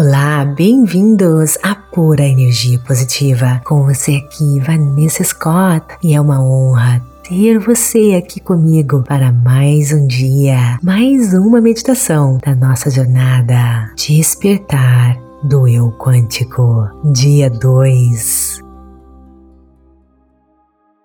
Olá, bem-vindos à Pura Energia Positiva. Com você aqui, Vanessa Scott, e é uma honra ter você aqui comigo para mais um dia, mais uma meditação da nossa jornada Despertar do Eu Quântico, dia 2.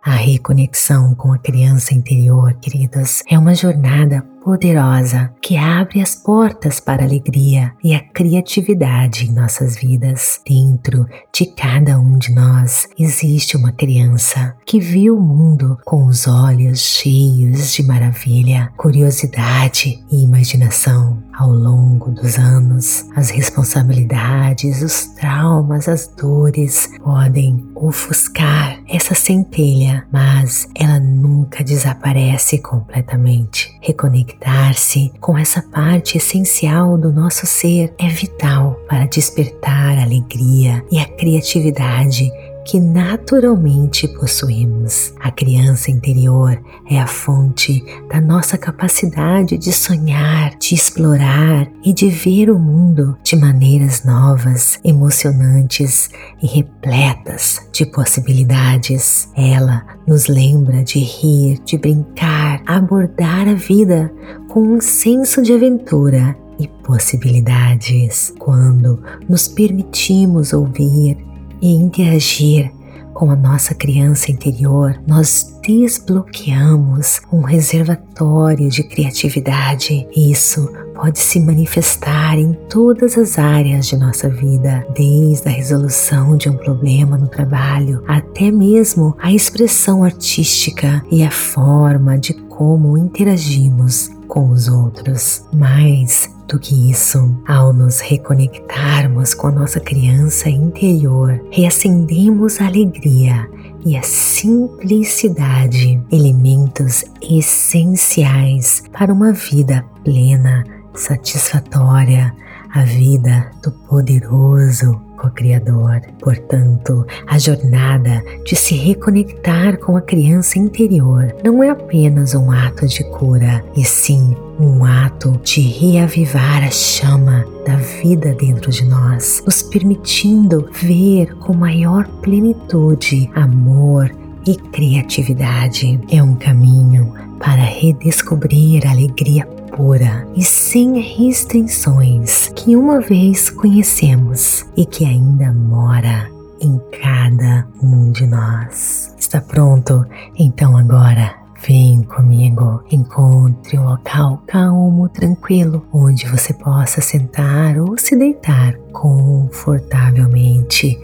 A reconexão com a criança interior, queridos, é uma jornada poderosa que abre as portas para a alegria e a criatividade em nossas vidas. Dentro de cada um de nós existe uma criança que viu o mundo com os olhos cheios de maravilha, curiosidade e imaginação. Ao longo dos anos, as responsabilidades, os traumas, as dores podem ofuscar essa centelha, mas ela nunca desaparece completamente. Reconectar Conectar-se com essa parte essencial do nosso ser. É vital para despertar a alegria e a criatividade que naturalmente possuímos. A criança interior é a fonte da nossa capacidade de sonhar, de explorar e de ver o mundo de maneiras novas, emocionantes e repletas de possibilidades. Ela nos lembra de rir, de brincar, abordar a vida com um senso de aventura e possibilidades. Quando nos permitimos ouvir e interagir com a nossa criança interior, nós desbloqueamos um reservatório de criatividade. Isso pode se manifestar em todas as áreas de nossa vida, desde a resolução de um problema no trabalho até mesmo a expressão artística e a forma de como interagimos com os outros. Mais do que isso, ao nos reconectarmos com a nossa criança interior, reacendemos a alegria e a simplicidade, elementos essenciais para uma vida plena, satisfatória, a vida do poderoso co-criador. Portanto, a jornada de se reconectar com a criança interior não é apenas um ato de cura, e sim um ato de reavivar a chama da vida dentro de nós, nos permitindo ver com maior plenitude, amor e criatividade. É um caminho para redescobrir a alegria pura e sem restrições que uma vez conhecemos e que ainda mora em cada um de nós. Está pronto? Então agora Vem comigo, encontre um local calmo, tranquilo, onde você possa sentar ou se deitar confortavelmente.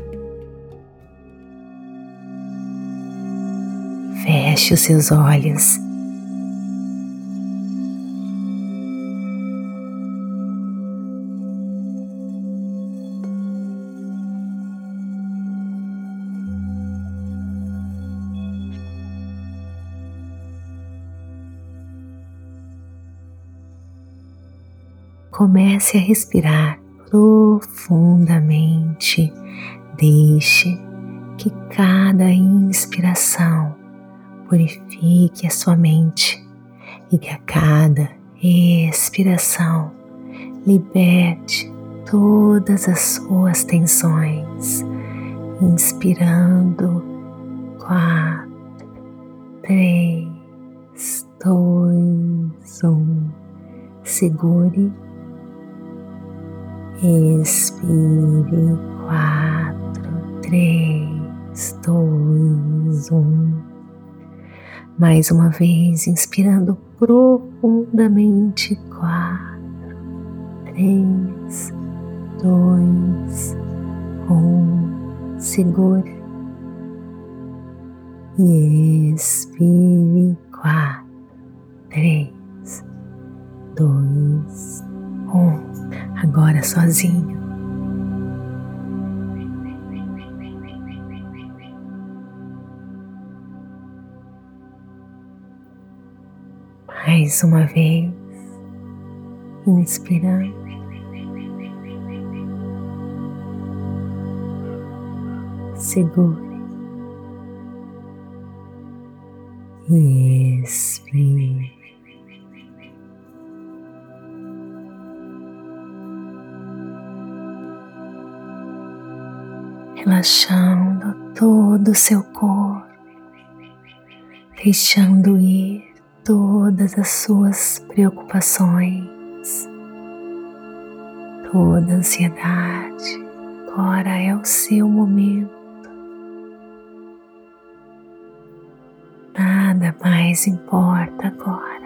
Feche os seus olhos comece a respirar profundamente. Deixe que cada inspiração purifique a sua mente e que a cada expiração liberte todas as suas tensões, inspirando quatro, três, dois, um. Segure Expire quatro, três, dois, um. Mais uma vez, inspirando profundamente. Quatro, três, dois, um. Segure e expire. Quatro, agora sozinho. Mais uma vez, inspirando. Segure e expire. Relaxando todo o seu corpo, deixando ir todas as suas preocupações, toda ansiedade. Agora é o seu momento. Nada mais importa agora.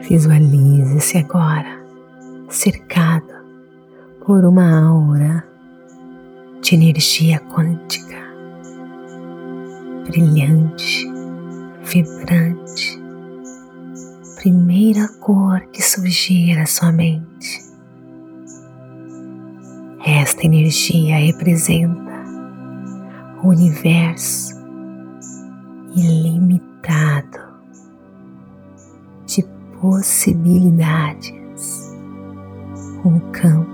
Visualize-se agora cercado por uma aura de energia quântica, brilhante, vibrante, primeira cor que surgir à sua mente. Esta energia representa o universo ilimitado de possibilidades, um campo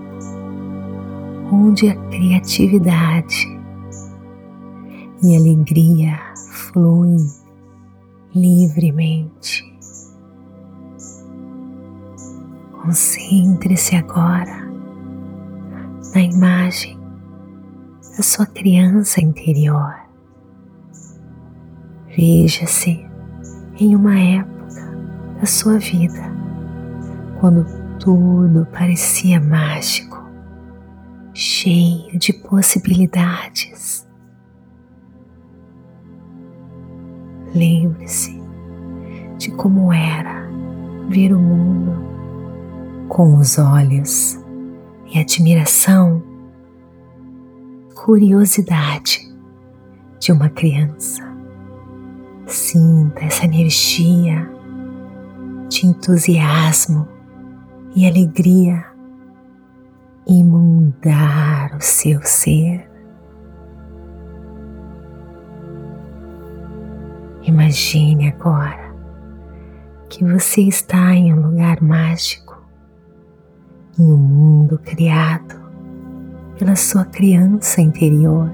onde a criatividade e alegria fluem livremente. Concentre-se agora na imagem da sua criança interior. Veja-se em uma época da sua vida, quando tudo parecia mágico, cheio de possibilidades. Lembre-se de como era ver o mundo com os olhos e admiração, curiosidade de uma criança. Sinta essa energia de entusiasmo e alegria inundar o seu ser. Imagine agora que você está em um lugar mágico, em um mundo criado pela sua criança interior.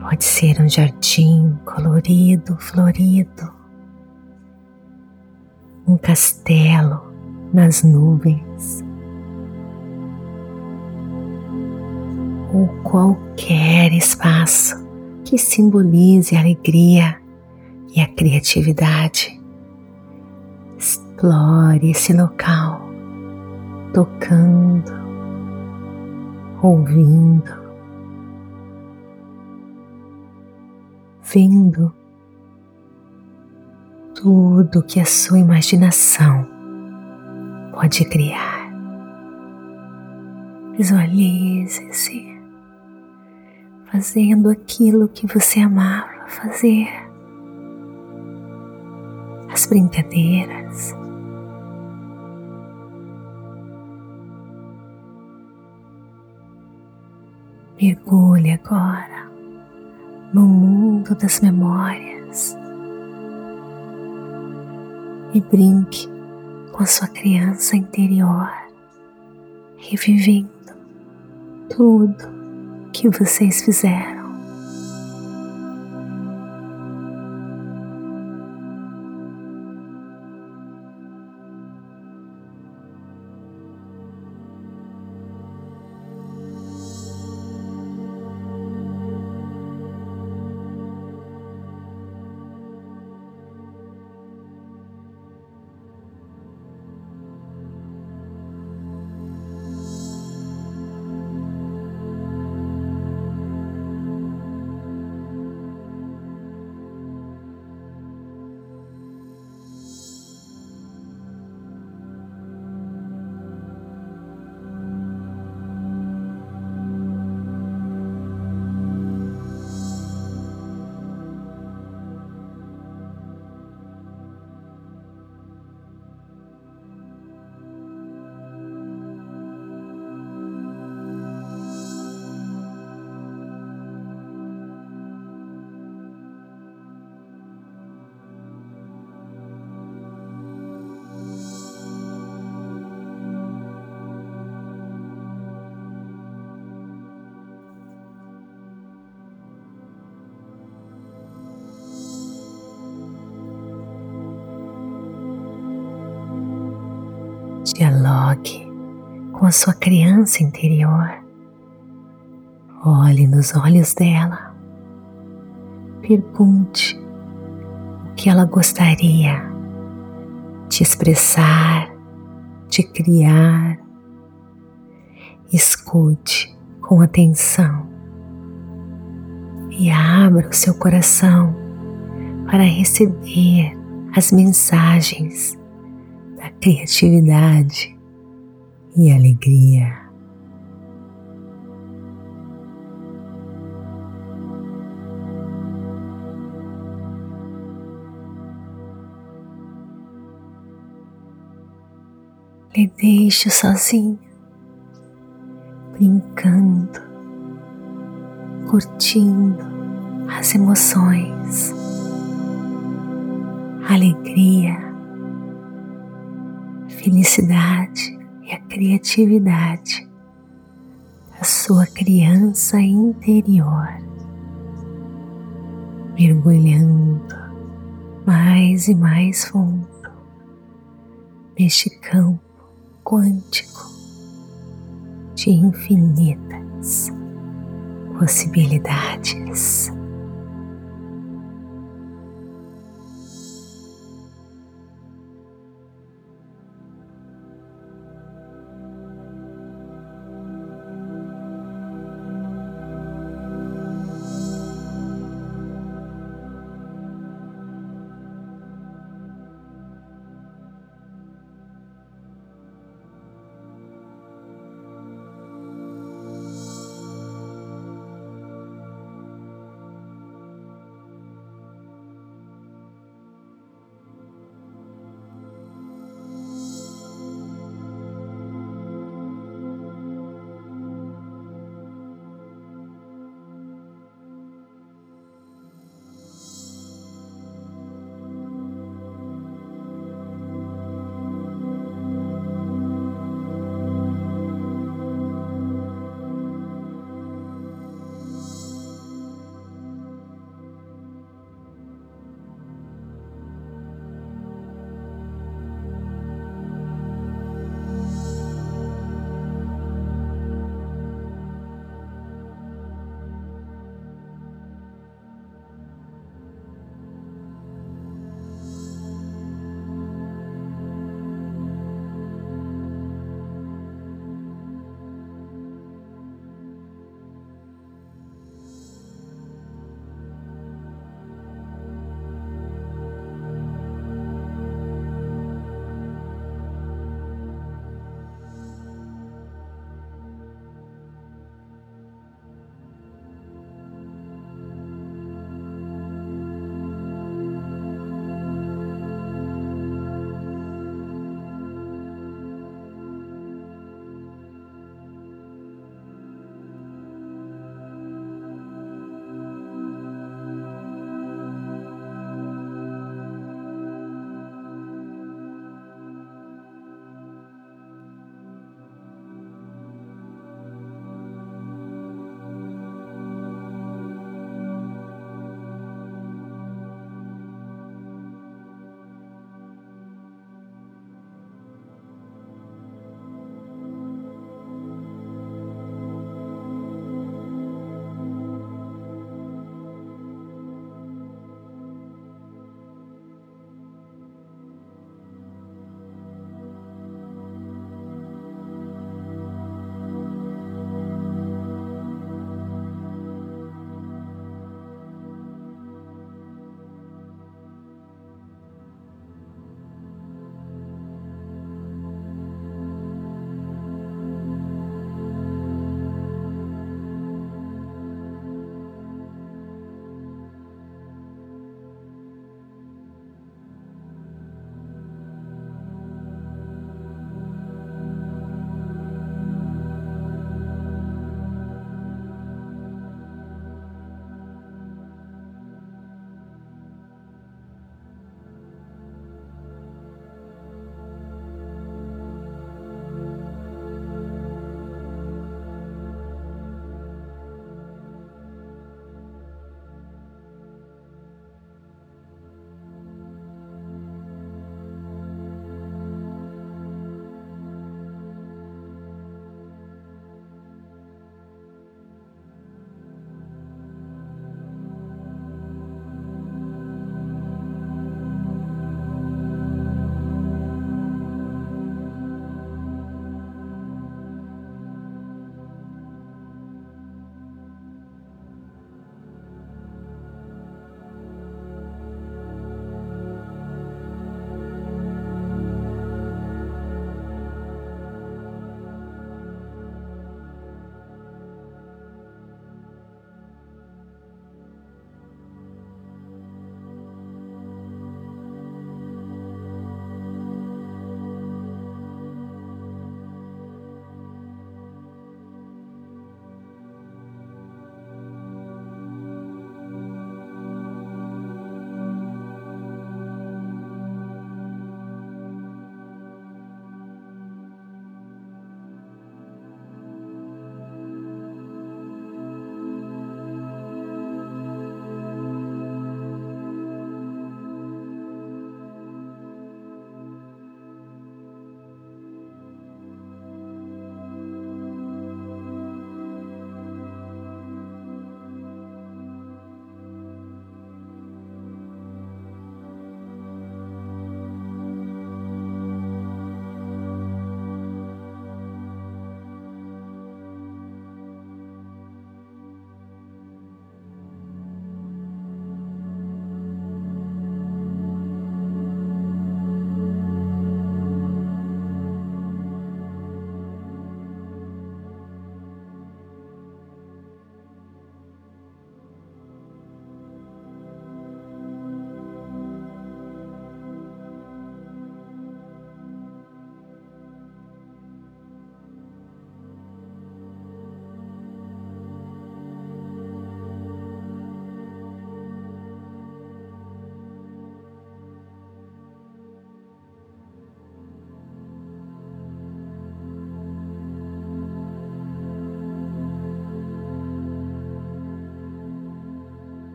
Pode ser um jardim colorido, florido, um castelo nas nuvens, ou qualquer espaço que simbolize a alegria e a criatividade. Explore esse local, tocando, ouvindo, vendo tudo que a sua imaginação pode criar. Visualize-se fazendo aquilo que você amava fazer, as brincadeiras. Mergulhe agora no mundo das memórias e brinque com a sua criança interior, revivendo tudo que vocês fizeram. Dialogue com a sua criança interior. Olhe nos olhos dela. Pergunte o que ela gostaria de expressar, de criar. Escute com atenção e abra o seu coração para receber as mensagens da criatividade e alegria. lhe deixo sozinho, brincando, curtindo as emoções, alegria, felicidade e a criatividade da sua criança interior, mergulhando mais e mais fundo neste campo quântico de infinitas possibilidades.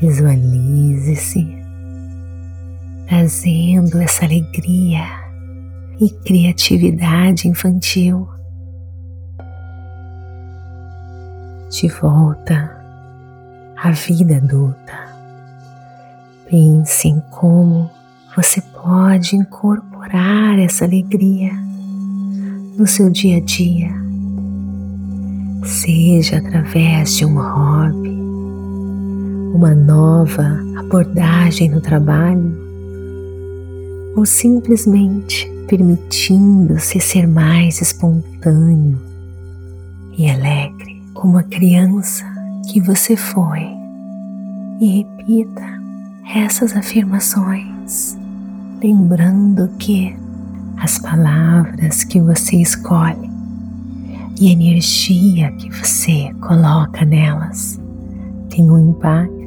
Visualize-se trazendo essa alegria e criatividade infantil de volta à vida adulta. Pense em como você pode incorporar essa alegria no seu dia a dia, seja através de um hobby, uma nova abordagem no trabalho, ou simplesmente permitindo-se ser mais espontâneo e alegre como a criança que você foi. E repita essas afirmações, lembrando que as palavras que você escolhe e a energia que você coloca nelas tem um impacto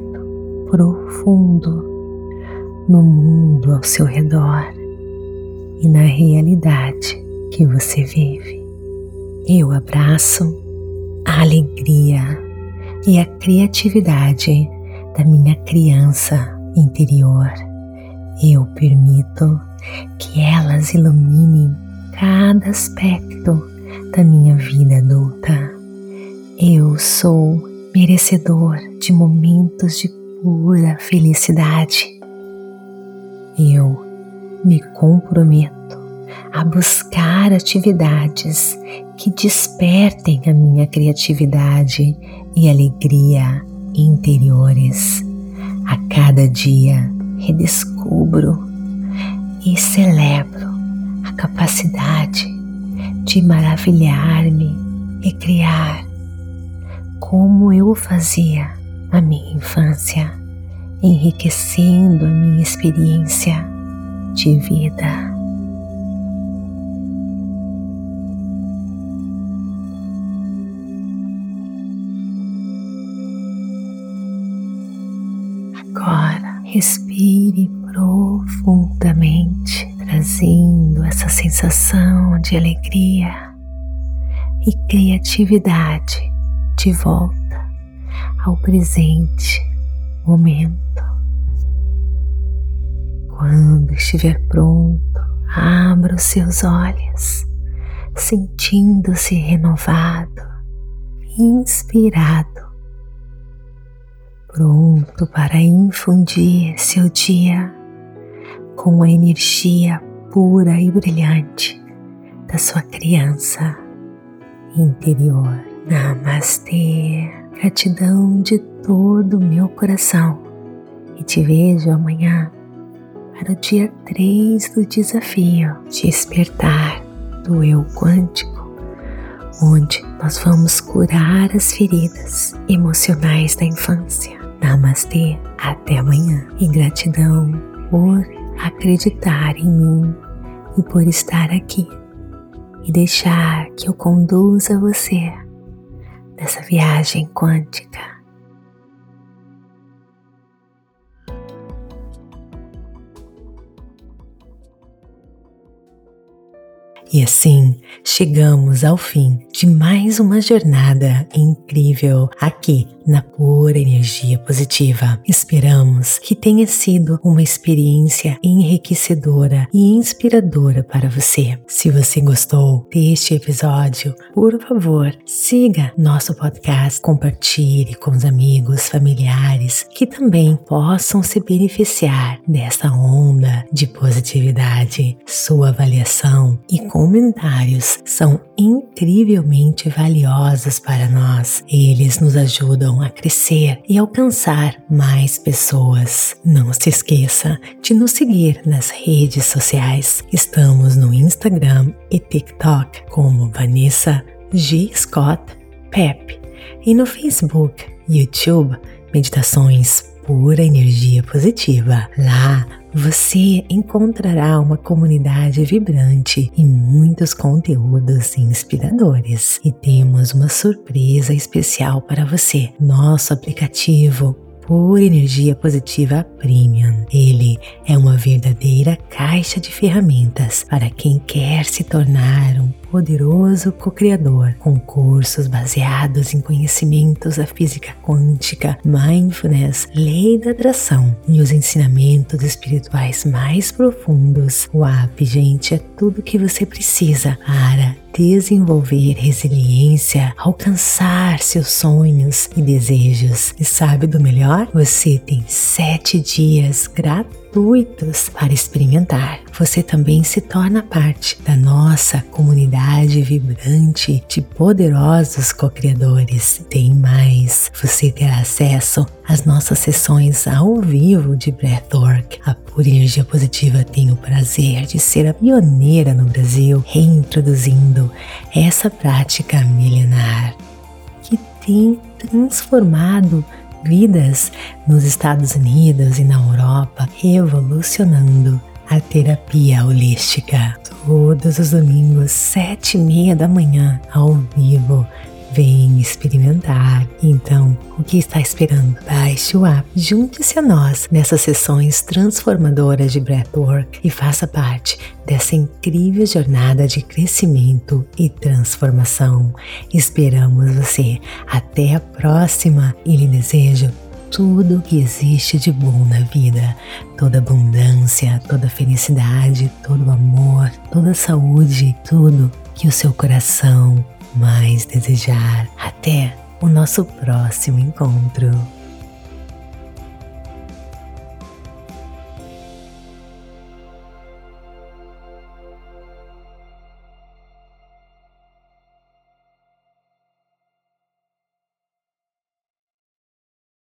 profundo no mundo ao seu redor e na realidade que você vive. Eu abraço a alegria e a criatividade da minha criança interior. Eu permito que elas iluminem cada aspecto da minha vida adulta. Eu sou merecedor de momentos de pura felicidade. Eu me comprometo a buscar atividades que despertem a minha criatividade e alegria interiores. A cada dia redescubro e celebro a capacidade de maravilhar-me e criar como eu fazia na minha infância, enriquecendo a minha experiência de vida. Agora respire profundamente, trazendo essa sensação de alegria e criatividade de volta ao presente momento. Quando estiver pronto, abra os seus olhos, sentindo-se renovado, inspirado, pronto para infundir seu dia com a energia pura e brilhante da sua criança interior. Namastê, gratidão de todo o meu coração. E te vejo amanhã para o dia 3 do desafio Despertar do Eu Quântico, onde nós vamos curar as feridas emocionais da infância. Namastê, até amanhã. E gratidão por acreditar em mim e por estar aqui. E deixar que eu conduza você nessa viagem quântica. E assim chegamos ao fim de mais uma jornada incrível aqui na pura energia positiva. Esperamos que tenha sido uma experiência enriquecedora e inspiradora para você. Se você gostou deste episódio, por favor, siga nosso podcast, compartilhe com os amigos, familiares que também possam se beneficiar dessa onda de positividade. Sua avaliação e comentários são incrivelmente valiosos para nós. Eles nos ajudam a crescer e alcançar mais pessoas. Não se esqueça de nos seguir nas redes sociais. Estamos no Instagram e TikTok como Vanessa G. Scott Pep e no Facebook, YouTube, Meditações Pura Energia Positiva. Lá você encontrará uma comunidade vibrante e muitos conteúdos inspiradores. E temos uma surpresa especial para você. Nosso aplicativo pura energia positiva premium. Ele é uma verdadeira caixa de ferramentas para quem quer se tornar um poderoso co-criador, com cursos baseados em conhecimentos da física quântica, mindfulness, lei da atração e os ensinamentos espirituais mais profundos. O app, gente, é tudo que você precisa para desenvolver resiliência, alcançar seus sonhos e desejos. E sabe do melhor? Você tem sete dias gratuitos para experimentar. Você também se torna parte da nossa comunidade vibrante de poderosos co-criadores. Tem mais, você terá acesso às nossas sessões ao vivo de Breathwork. A Pura Energia Positiva tem o prazer de ser a pioneira no Brasil, reintroduzindo essa prática milenar que tem transformado vidas nos Estados Unidos e na Europa, revolucionando a terapia holística. Todos os domingos, sete e meia da manhã, ao vivo. Vem experimentar. Então, o que está esperando? Baixe o app, junte-se a nós nessas sessões transformadoras de Breathwork e faça parte dessa incrível jornada de crescimento e transformação. Esperamos você. Até a próxima e lhe desejo tudo que existe de bom na vida, toda abundância, toda felicidade, todo amor, toda saúde, tudo que o seu coração mais desejar. Até o nosso próximo encontro.